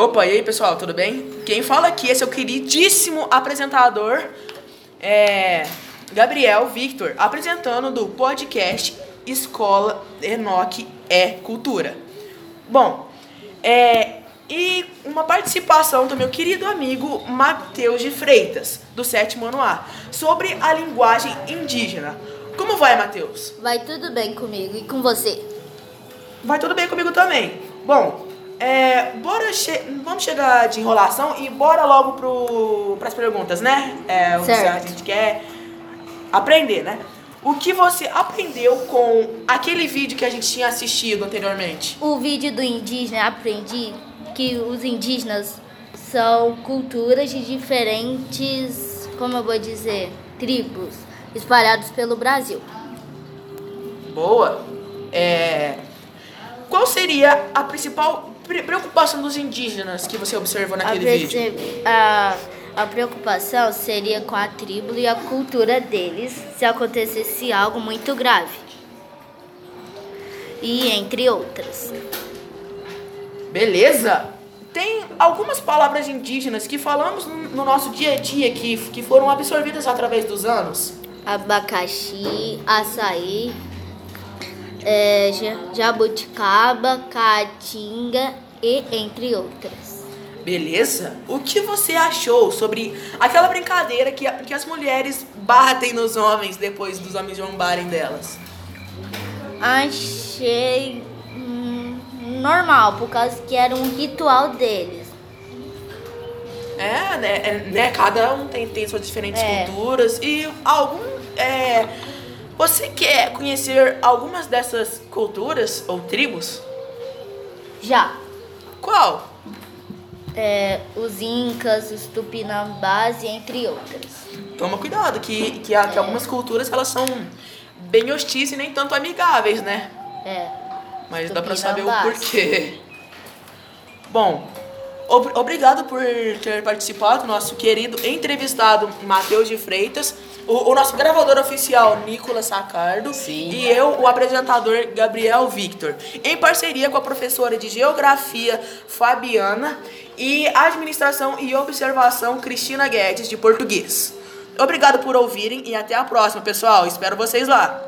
Opa, e aí pessoal, tudo bem? Quem fala aqui é seu queridíssimo apresentador, é, Gabriel Victor, apresentando do podcast Escola Enoque é Cultura. Bom, é, e uma participação do meu querido amigo Matheus de Freitas, do sétimo ano A, sobre a linguagem indígena. Como vai, Matheus? Vai tudo bem comigo e com você? Vai tudo bem comigo também. Bom, é, bora che vamos chegar de enrolação e bora logo para as perguntas, né? É, o que Certo. a gente quer aprender, né? O que você aprendeu com aquele vídeo que a gente tinha assistido anteriormente? O vídeo do indígena aprendi que os indígenas são culturas de diferentes, como eu vou dizer, tribos espalhados pelo Brasil. Boa. É, qual seria a principal preocupação dos indígenas que você observou A, naquele vídeo? perce- a, a preocupação seria com a tribo e a cultura deles se acontecesse algo muito grave. E entre outras. Beleza? Tem algumas palavras indígenas que falamos no no nosso dia a dia que, que foram absorvidas através dos anos. abacaxi, açaí, é, ja- jabuticaba, caatinga e entre outras. Beleza? O que você achou sobre aquela brincadeira que, que as mulheres batem nos homens depois dos homens zombarem delas? Achei hum, normal, por causa que era um ritual deles. É, né? é, né? Cada um tem, tem suas diferentes É. culturas e algum. É, você quer conhecer algumas dessas culturas ou tribos? Já Qual? é, os incas, os tupinambás entre outras. Toma cuidado, que, que, há- que algumas culturas elas são bem hostis e nem tanto amigáveis, né? É, Mas dá pra saber o porquê. Bom, ob- obrigado por ter participado, nosso querido entrevistado Matheus de Freitas, o, o nosso gravador oficial Nicolas Sacardo Sim. e eu, o apresentador Gabriel Victor, em parceria com a professora de Geografia Fabiana e Administração e Observação Cristina Guedes, de Português. Obrigado por ouvirem e até a próxima, pessoal. Espero vocês lá.